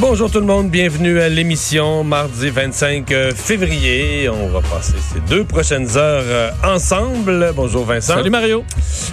Bonjour tout le monde, bienvenue à l'émission mardi 25 euh, février. On va passer ces deux prochaines heures euh, ensemble. Bonjour Vincent. Salut Mario.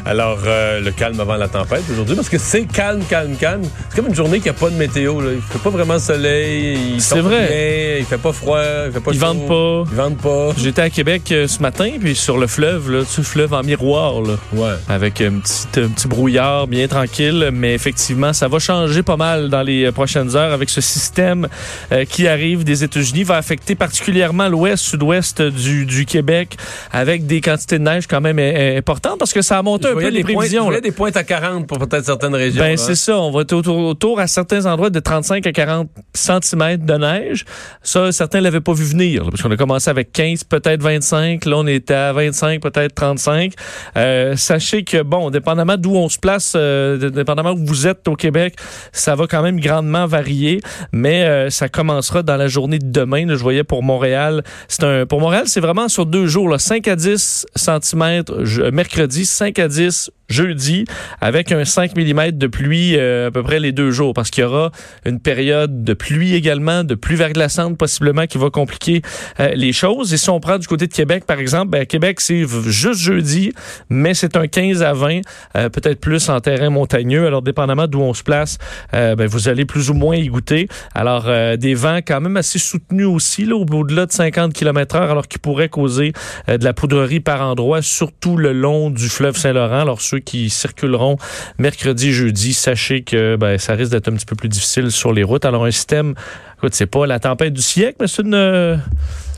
Alors, euh, le calme avant la tempête aujourd'hui, parce que c'est calme, calme, calme. C'est comme une journée qui n'a pas de météo. Là. Il fait pas vraiment soleil. il C'est vrai. il fait pas froid. Il fait pas Ils chaud. vendent pas. Ils vendent pas. J'étais à Québec euh, ce matin, puis sur le fleuve, là, tu fleuve en miroir, là, Ouais. avec un petit, un petit brouillard bien tranquille, mais effectivement, ça va changer pas mal dans les prochaines heures avec ce système euh, qui arrive des États-Unis, va affecter particulièrement l'ouest, sud-ouest du, du Québec, avec des quantités de neige quand même euh, importantes, parce que ça a monté Je un peu les points, prévisions. là. des pointes à 40 pour peut-être certaines régions. Ben, c'est ça. On va être autour, autour à certains endroits de 35 à 40 cm de neige. Ça, certains l'avaient pas vu venir, là, parce qu'on a commencé avec 15, peut-être 25. Là, on était à 25, peut-être 35. Euh, sachez que, bon, dépendamment d'où on se place, euh, dépendamment où vous êtes au Québec, ça va quand même grandement varier. Mais euh, ça commencera dans la journée de demain. là. je voyais pour Montréal. C'est un, pour Montréal, c'est vraiment sur deux jours, là, 5 à 10 cm mercredi, 5 à 10 jeudi, avec un 5 mm de pluie euh, à peu près les deux jours, parce qu'il y aura une période de pluie également, de pluie verglaçante possiblement qui va compliquer euh, les choses. Et si on prend du côté de Québec, par exemple, ben, Québec, c'est juste jeudi, mais c'est un 15 à 20, euh, peut-être plus en terrain montagneux. Alors, dépendamment d'où on se place, euh, ben, vous allez plus ou moins y goûter. Alors, euh, des vents quand même assez soutenus aussi, là, au- au-delà de 50 km heure, alors qui pourraient causer euh, de la poudrerie par endroits, surtout le long du fleuve Saint-Laurent. Alors, ceux qui circuleront mercredi, jeudi, sachez que ben, ça risque d'être un petit peu plus difficile sur les routes. Alors, un système, écoute, c'est pas la tempête du siècle, mais c'est une...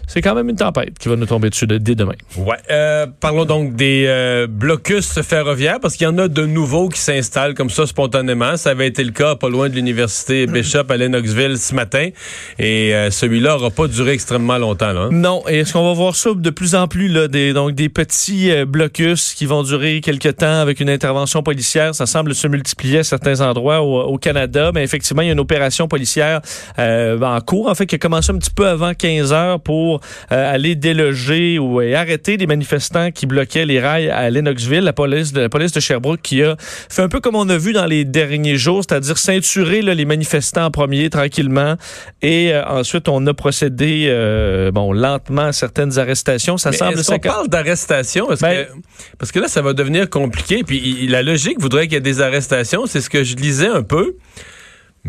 c'est quand même une tempête qui va nous tomber dessus de- dès demain. Ouais. Euh, parlons donc des euh, blocus ferroviaires, parce qu'il y en a de nouveaux qui s'installent comme ça spontanément. Ça avait été le cas pas loin de l'université Bishop à Lennoxville ce matin. Et euh, celui-là n'aura pas duré extrêmement longtemps. Là, hein. Non, et est-ce qu'on va voir ça de plus en plus, là, des, donc des petits blocus qui vont durer quelques temps avec une intervention policière? Ça semble se multiplier à certains endroits au, au Canada, mais effectivement, il y a une opération policière en cours, en fait, qui a commencé un petit peu avant 15 heures pour euh, aller déloger ou euh, arrêter des manifestants qui bloquaient les rails à Lennoxville, la police de, la police de Sherbrooke qui a fait un peu comme on a vu dans les derniers jours, c'est-à-dire ceinturer là, les manifestants en premier tranquillement et euh, ensuite on a procédé bon lentement à certaines arrestations. Ça Mais semble est-ce qu'on parle d'arrestation? Parce, Ben- que, parce que là, ça va devenir compliqué. Puis la logique voudrait qu'il y ait des arrestations. C'est ce que je lisais un peu.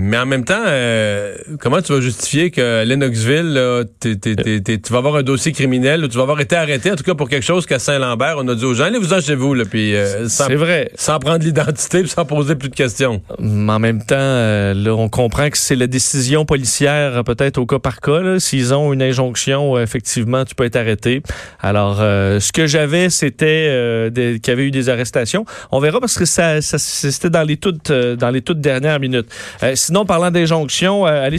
Mais en même temps, euh, comment tu vas justifier que Lennoxville, là, t'es- t'es- t'es- t'es- tu vas avoir un dossier criminel, ou tu vas avoir été arrêté, en tout cas pour quelque chose qu'à Saint-Lambert, on a dit aux gens, allez-vous-en chez vous, là, puis euh, sans, C'est vrai. sans prendre l'identité, puis sans poser plus de questions. Mais en même temps, euh, là, on comprend que c'est la décision policière, euh, peut-être au cas par cas. là. S'ils ont une injonction, euh, effectivement, tu peux être arrêté. Alors, euh, ce que j'avais, c'était euh, des- qu'il y avait eu des arrestations. On verra parce que ça, ça- c'était dans les toutes, euh, dans les toutes dernières minutes. Sinon, parlant d'injonction, euh, à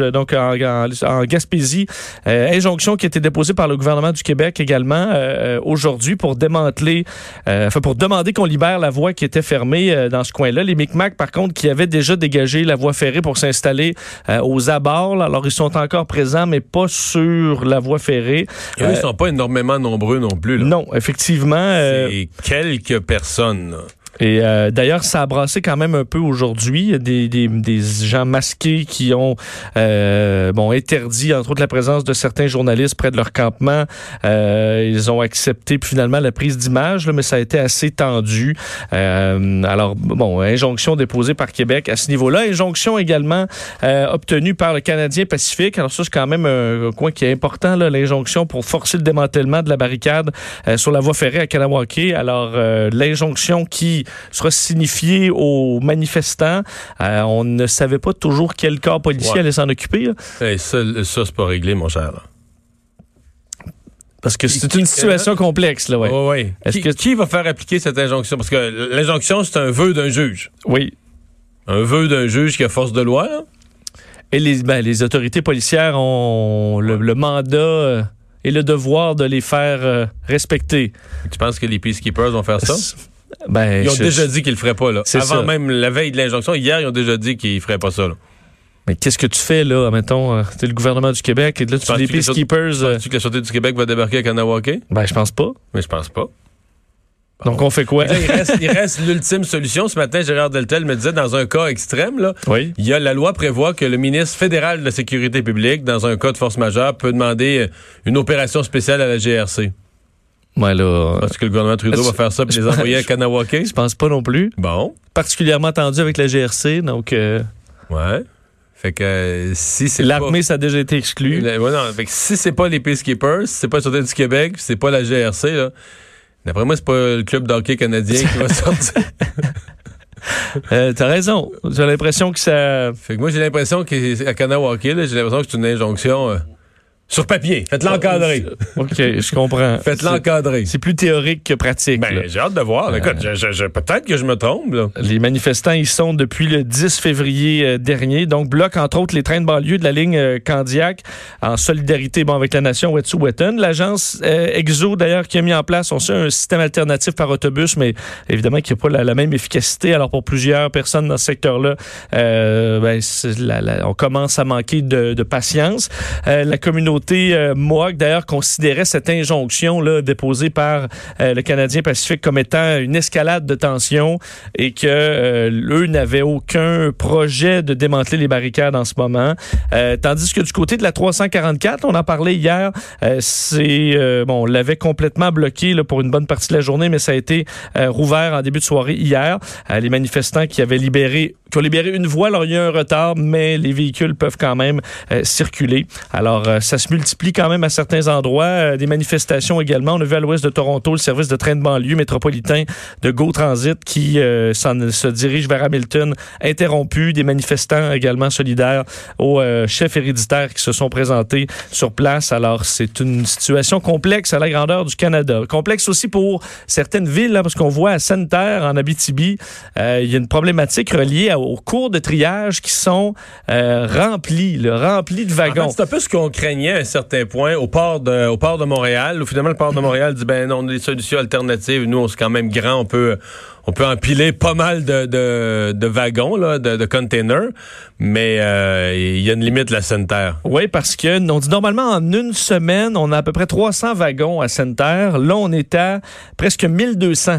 euh, donc en, en- en Gaspésie, euh, injonction qui a été déposée par le gouvernement du Québec également euh, aujourd'hui pour démanteler, euh, enfin pour demander qu'on libère la voie qui était fermée euh, dans ce coin-là. Les Micmacs, par contre, qui avaient déjà dégagé la voie ferrée pour s'installer euh, aux abords, là. alors ils sont encore présents, mais pas sur la voie ferrée. Et eux, ils sont pas énormément nombreux non plus. Là. non, effectivement. C'est quelques personnes. Et euh, d'ailleurs, ça a brassé quand même un peu aujourd'hui. Des, des, des gens masqués qui ont euh, bon interdit, entre autres, la présence de certains journalistes près de leur campement. Euh, ils ont accepté finalement la prise d'image, mais ça a été assez tendu. Euh, alors, bon, injonction déposée par Québec à ce niveau-là. Injonction également euh, obtenue par le Canadien Pacifique. Alors ça, c'est quand même un coin qui est important, l'injonction pour forcer le démantèlement de la barricade euh, sur la voie ferrée à Kanawake. Alors, l'injonction qui sera signifiée aux manifestants. Euh, on ne savait pas toujours quel corps policier Ouais. allait s'en occuper, Hey, ça, ça c'est pas réglé, mon cher. là. parce que c'est une situation complexe. Là, ouais. Ouais, ouais. Qui, que- qui va faire appliquer cette injonction? Parce que l'injonction, c'est un vœu d'un juge. Oui. Un vœu d'un juge qui a force de loi, là? Et les, ben, les autorités policières ont le, le mandat euh, et le devoir de les faire euh, respecter. Tu penses que les peacekeepers vont faire ça? Ben, Ils ont je- déjà dit qu'ils le feraient pas, là. C'est Avant ça. même la veille de l'injonction, hier, ils ont déjà dit qu'ils feraient pas ça, là. Mais qu'est-ce que tu fais là, mettons, euh, t'es le gouvernement du Québec et là tu les peacekeepers. euh, Penses-tu que la Sûreté du Québec va débarquer à Kanawake? ben je pense pas. Mais je pense pas. Donc on fait quoi? Là, il reste, il reste l'ultime solution. Ce matin, Gérard Deltel me disait, dans un cas extrême, là, Oui. il y a, la loi prévoit que le ministre fédéral de la Sécurité publique, dans un cas de force majeure, peut demander euh, une opération spéciale à la GRC. Ouais là. Parce que le gouvernement Trudeau va faire ça je les envoyer à Kanawake? Je pense pas non plus. Bon. Particulièrement tendu avec la GRC, donc euh, Ouais. Fait que euh, si c'est pas... l'armée ça a déjà été exclu. Le- ouais, non, fait que si c'est pas les Peacekeepers, si c'est pas Sûreté du Québec, si c'est pas la GRC, là, d'après moi, c'est pas le club d'hockey canadien qui va sortir. Euh, T'as raison. J'ai l'impression que ça. Fait que moi, j'ai l'impression qu'à Kanawake, là, j'ai l'impression que c'est une injonction euh, sur papier. Faites l'encadrer. Ok, je comprends. Faites l'encadrer. C'est plus théorique que pratique. Ben, j'ai hâte de voir. Écoute, je- je- je- peut-être que je me trompe, là. Les manifestants y sont depuis le 10 février euh, dernier. Donc, bloquent entre autres les trains de banlieue de la ligne euh, Candiac en solidarité bon, avec la nation Wet'suwet'en. L'agence euh, EXO, d'ailleurs, qui a mis en place on sait, un système alternatif par autobus, mais évidemment qui n'a pas la, la même efficacité. Alors, pour plusieurs personnes dans ce secteur-là, euh, ben, c'est la- la- on commence à manquer de, de patience. Euh, la communauté euh, Mohawk, d'ailleurs, considérait cette injonction déposée par euh, le Canadien Pacifique comme étant une escalade de tension et que euh, eux n'avaient aucun projet de démanteler les barricades en ce moment. Euh, tandis que du côté de la 344, on en parlait hier, euh, c'est euh, bon, on l'avait complètement bloqué pour une bonne partie de la journée, mais ça a été euh, rouvert en début de soirée hier. Euh, les manifestants qui avaient libéré, une voie, alors il y a un retard, mais les véhicules peuvent quand même euh, circuler. Alors euh, ça se multiplie quand même à certains endroits. Euh, des manifestations également. On a vu à l'ouest de Toronto le service de train de banlieue métropolitain de Go Transit qui se dirige vers Hamilton, interrompu. Des manifestants également solidaires aux chefs héréditaires qui se sont présentés sur place. Alors, c'est une situation complexe à la grandeur du Canada. Complexe aussi pour certaines villes, là, parce qu'on voit à Sainte-Terre, en Abitibi, il y a une problématique reliée à- aux cours de triage qui sont euh, remplis, là, remplis de En wagons. fait, c'est un peu ce qu'on craignait à un certain point au port de, au port de Montréal. Où finalement, le port de Montréal dit ben non, on a des solutions alternatives. Nous, on est quand même grand, on peut, on peut empiler pas mal de, de, de wagons, là, de, de containers, mais euh, il y a une limite la Sainte-Terre. Oui, parce que on dit normalement en une semaine, on a à peu près 300 wagons à Sainte-Terre. Là, on est à presque 1200.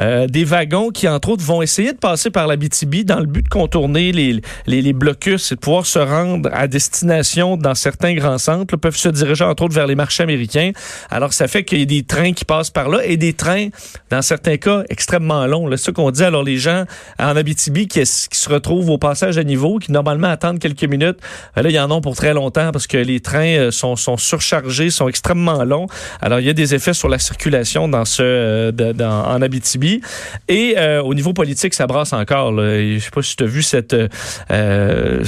Euh, des wagons qui, entre autres, vont essayer de passer par la BTB dans le but de contourner les, les, les blocus et de pouvoir se rendre à destination dans certains grands centres, là, peuvent se diriger, entre autres, vers les marchés américains. Alors, ça fait qu'il y a des trains qui passent par là et des trains, dans certains cas, extrêmement longs. C'est ça qu'on dit. Alors, les gens en Abitibi qui, se retrouvent au passage à niveau, qui normalement attendent quelques minutes, euh, là, il y en a pour très longtemps parce que les trains euh, sont, sont surchargés, sont extrêmement longs. Alors, il y a des effets sur la circulation dans ce, dans- en Abitibi. Et euh, au niveau politique, ça brasse encore. Je sais pas si tu as vu cette, euh,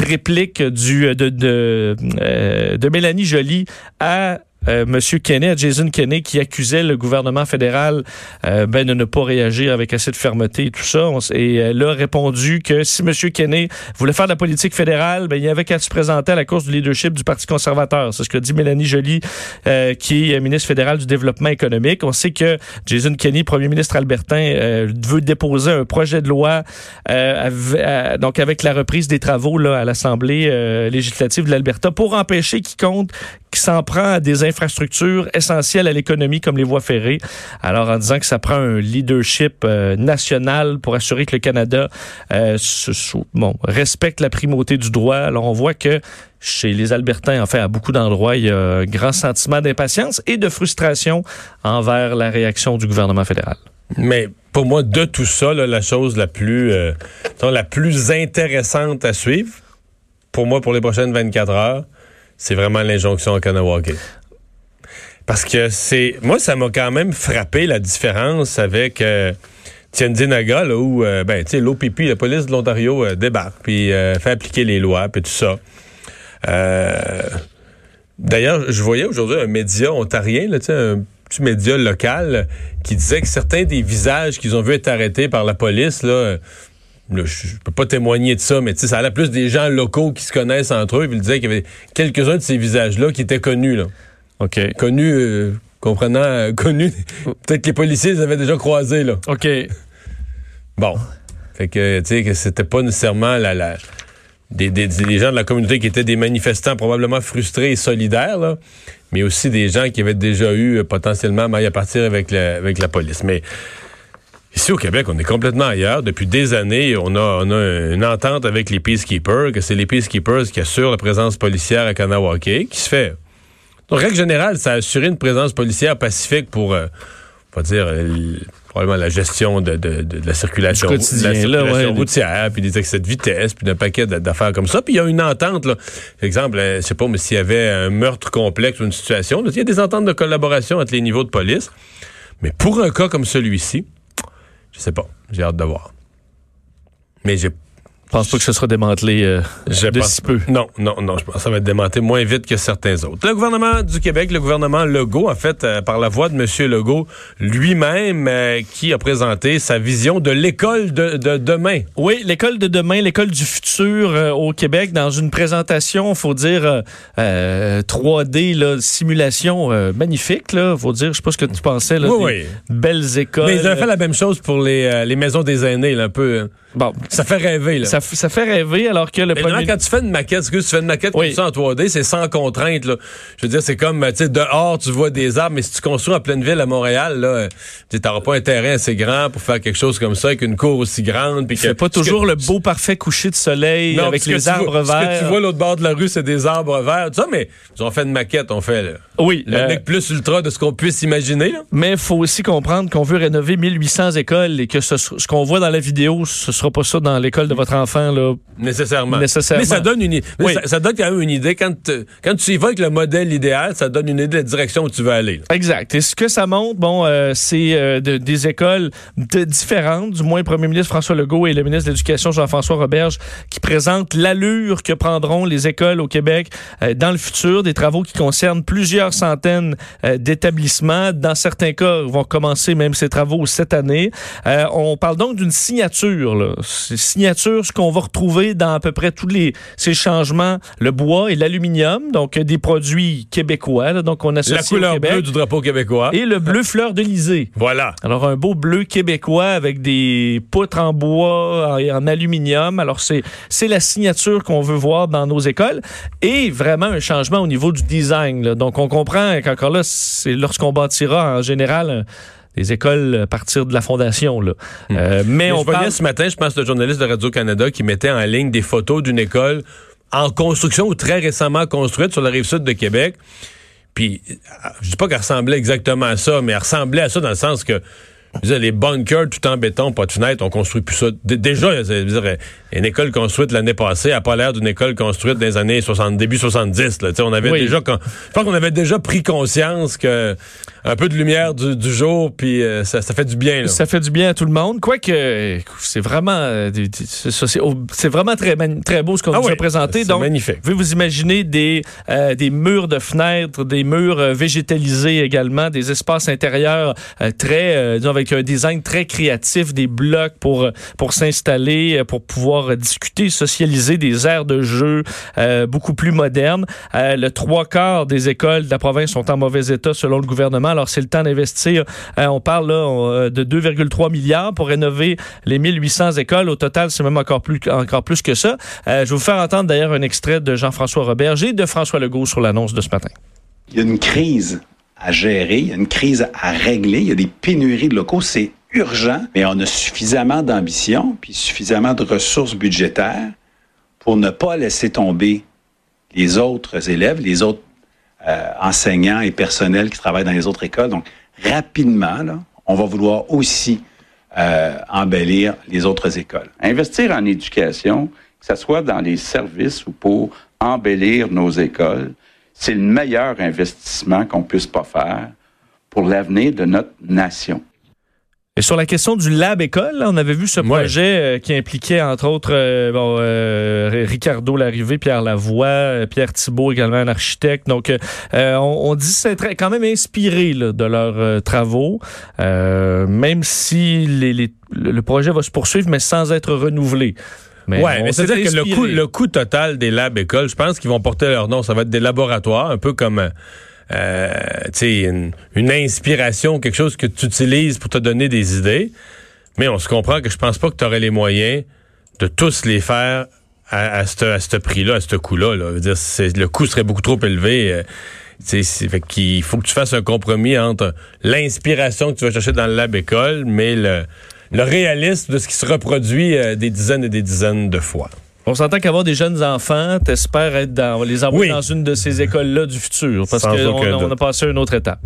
réplique de, de, euh, de Mélanie Joly à euh, Monsieur Kenney, Jason Kenney, qui accusait le gouvernement fédéral euh, ben, de ne pas réagir avec assez de fermeté et tout ça. Et elle a répondu que si Monsieur Kenney voulait faire de la politique fédérale, ben, il y avait qu'à se présenter à la course du leadership du Parti conservateur. C'est ce que dit Mélanie Joly, euh, qui est ministre fédéral du développement économique. On sait que Jason Kenney, premier ministre albertain, euh, veut déposer un projet de loi euh, av- à- donc avec la reprise des travaux là, à l'Assemblée euh, législative de l'Alberta pour empêcher quiconque qui s'en prend à des infrastructures essentielles à l'économie comme les voies ferrées. Alors en disant que ça prend un leadership euh, national pour assurer que le Canada euh, respecte la primauté du droit. Alors on voit que chez les Albertains, enfin à beaucoup d'endroits, il y a un grand sentiment d'impatience et de frustration envers la réaction du gouvernement fédéral. Mais pour moi, de tout ça, la chose la plus, euh, la plus intéressante à suivre, pour moi, pour les prochaines 24 heures, c'est vraiment l'injonction à Kanawake. Parce que c'est. Moi, ça m'a quand même frappé la différence avec euh, Tianjinaga, là, où euh, ben, l'OPP, la police de l'Ontario, euh, débarque, puis euh, fait appliquer les lois, puis tout ça. Euh, D'ailleurs, je voyais aujourd'hui un média ontarien, là, un petit média local, qui disait que certains des visages qu'ils ont vu être arrêtés par la police, là, là, je, peux pas témoigner de ça, mais tu sais, ça allait plus des gens locaux qui se connaissent entre eux. Puis il disait qu'il y avait quelques-uns de ces visages-là qui étaient connus, là. OK. Connus, euh, comprenant, euh, connus. Peut-être que les policiers les avaient déjà croisés, là. OK. Bon. Fait que, tu sais, que c'était pas nécessairement la, la, des, des, des gens de la communauté qui étaient des manifestants probablement frustrés et solidaires, là, mais aussi des gens qui avaient déjà eu euh, potentiellement maille à partir avec la, avec la police. Mais ici au Québec, on est complètement ailleurs. Depuis des années, on a, on a une entente avec les Peacekeepers, que c'est les Peacekeepers qui assurent la présence policière à Kanawake, qui se fait. Donc, règle générale, ça a assuré une présence policière pacifique pour, euh, on va dire, euh, probablement la gestion de, de, de, de la circulation, la là, circulation ouais. routière, puis des excès de vitesse, puis d'un paquet d'a- d'affaires comme ça. Puis il y a une entente, là. Par exemple, euh, je sais pas, mais s'il y avait un meurtre complexe ou une situation, il y a des ententes de collaboration entre les niveaux de police. Mais pour un cas comme celui-ci, je sais pas. J'ai hâte de voir. Mais j'ai pense pas que ce sera démantelé euh, je de pense- si peu? Non, non, non. Je pense que ça va être démantelé moins vite que certains autres. Le gouvernement du Québec, le gouvernement Legault, en fait, euh, par la voix de M. Legault lui-même, euh, qui a présenté sa vision de l'école de, de demain. Oui, l'école de demain, l'école du futur euh, au Québec, dans une présentation, faut dire euh, euh, 3D, là, simulation euh, magnifique. Là, faut dire, je sais pas ce que tu pensais, là, Oui, des oui. belles écoles. Mais ils avaient fait la même chose pour les, euh, les maisons des aînés, là, un peu. euh, Bon, Ça fait rêver, là. ça, fait rêver alors que le premier. quand tu fais une maquette, excuse, tu fais une maquette Oui. comme ça en 3D, c'est sans contrainte. Là. Je veux dire, c'est comme, tu sais, dehors, tu vois des arbres, mais si tu construis en pleine ville à Montréal, là, tu n'auras pas un terrain assez grand pour faire quelque chose comme ça, avec une cour aussi grande. Puis que- C'est pas que- toujours le beau parfait coucher de soleil Non, avec que les arbres vois- Ce verts. que tu vois l'autre bord de la rue, c'est des arbres verts. Tout ça, mais ils ont fait une maquette, on fait oui, le euh, plus ultra de ce qu'on puisse imaginer. Là. mais il faut aussi comprendre qu'on veut rénover 1800 écoles et que ce, ce qu'on voit dans la vidéo, ce sera pas ça dans l'école de votre enfant. Là. Nécessairement. Nécessairement. Mais ça donne une, i- mais Oui. ça, ça donne quand même une idée. Quand, te- quand tu y vas avec le modèle idéal, ça donne une idée de la direction où tu veux aller. là. Exact. Et ce que ça montre, bon, euh, c'est euh, de- des écoles de différentes, du moins le premier ministre François Legault et le ministre de l'Éducation Jean-François Roberge, qui présentent l'allure que prendront les écoles au Québec euh, dans le futur, des travaux qui concernent plusieurs centaines d'établissements. Dans certains cas, ils vont commencer même ces travaux cette année. On parle donc d'une signature, là. C'est signature, ce qu'on va retrouver dans à peu près tous les ces changements, le bois et l'aluminium, donc euh, des produits québécois, là, donc on associe La au couleur Québec. bleue du drapeau québécois. Et le bleu fleur d'Elysée. Voilà. Alors, un beau bleu québécois avec des poutres en bois et en aluminium. Alors, c'est, la signature qu'on veut voir dans nos écoles et vraiment un changement au niveau du design. là. Donc, on comprend qu'encore là, c'est lorsqu'on bâtira en général euh, des écoles à partir de la fondation. Là. Euh, mais, Mais on je parle... ce matin, je pense, le journaliste de Radio-Canada qui mettait en ligne des photos d'une école en construction ou très récemment construite sur la rive sud de Québec. Puis, euh, je dis pas qu'elle ressemblait exactement à ça, mais elle ressemblait à ça dans le sens que dire, les bunkers tout en béton, pas de fenêtre, on construit plus ça. Déjà, dire, une école construite l'année passée n'a pas l'air d'une école construite dans les années 60, début 70. Là. On avait Oui. déjà, con- je pense qu'on avait déjà pris conscience que un peu de lumière du, du jour, puis euh, ça, ça fait du bien. Là. Ça fait du bien à tout le monde. Quoique, c'est vraiment, euh, c'est vraiment très, très beau ce qu'on Ah nous oui, a présenté. Donc, magnifique. Vous vous imaginez des, euh, des murs de fenêtres, des murs végétalisés également, des espaces intérieurs euh, très, disons, avec un design très créatif, des blocs pour, pour s'installer, euh, pour pouvoir discuter, socialiser, des aires de jeu euh, beaucoup plus modernes. Euh, le trois quarts des écoles de la province sont en mauvais état selon le gouvernement. Alors, c'est le temps d'investir. On parle là de 2,3 milliards pour rénover les 1800 écoles. Au total, c'est même encore plus, encore plus que ça. Je vais vous faire entendre d'ailleurs un extrait de Jean-François Roberge et de François Legault sur l'annonce de ce matin. Il y a une crise à gérer, il y a une crise à régler, il y a des pénuries de locaux, c'est urgent, mais on a suffisamment d'ambition puis suffisamment de ressources budgétaires pour ne pas laisser tomber les autres élèves, les autres euh, enseignants et personnels qui travaillent dans les autres écoles. Donc, rapidement, on va vouloir aussi euh, embellir les autres écoles. Investir en éducation, que ce soit dans les services ou pour embellir nos écoles, c'est le meilleur investissement qu'on puisse pas faire pour l'avenir de notre nation. Et sur la question du lab école, là, on avait vu ce Ouais. projet euh, qui impliquait entre autres euh, bon, euh, Ricardo Larrivé, Pierre Lavoie, Pierre Thibault également un architecte. Donc on, on dit c'est quand même inspiré là, de leurs euh, travaux, euh, même si les, les- le le projet va se poursuivre mais sans être renouvelé. Ouais, mais c'est-à-dire que le coût, le coût total des labs écoles, je pense qu'ils vont porter leur nom. Ça va être des laboratoires, un peu comme euh, tu sais, une, une inspiration, quelque chose que tu utilises pour te donner des idées. Mais on se comprend que je pense pas que tu aurais les moyens de tous les faire à, à ce prix-là, à ce coût-là. Là. Le coût serait beaucoup trop élevé. euh, fait qu'il faut que tu fasses un compromis entre l'inspiration que tu vas chercher dans le lab école, mais le, le réalisme de ce qui se reproduit euh, des dizaines et des dizaines de fois. On s'entend qu'avoir des jeunes enfants, t'espères être dans, les envoyer Oui. dans une de ces écoles-là du futur, parce qu'on on a passé à une autre étape.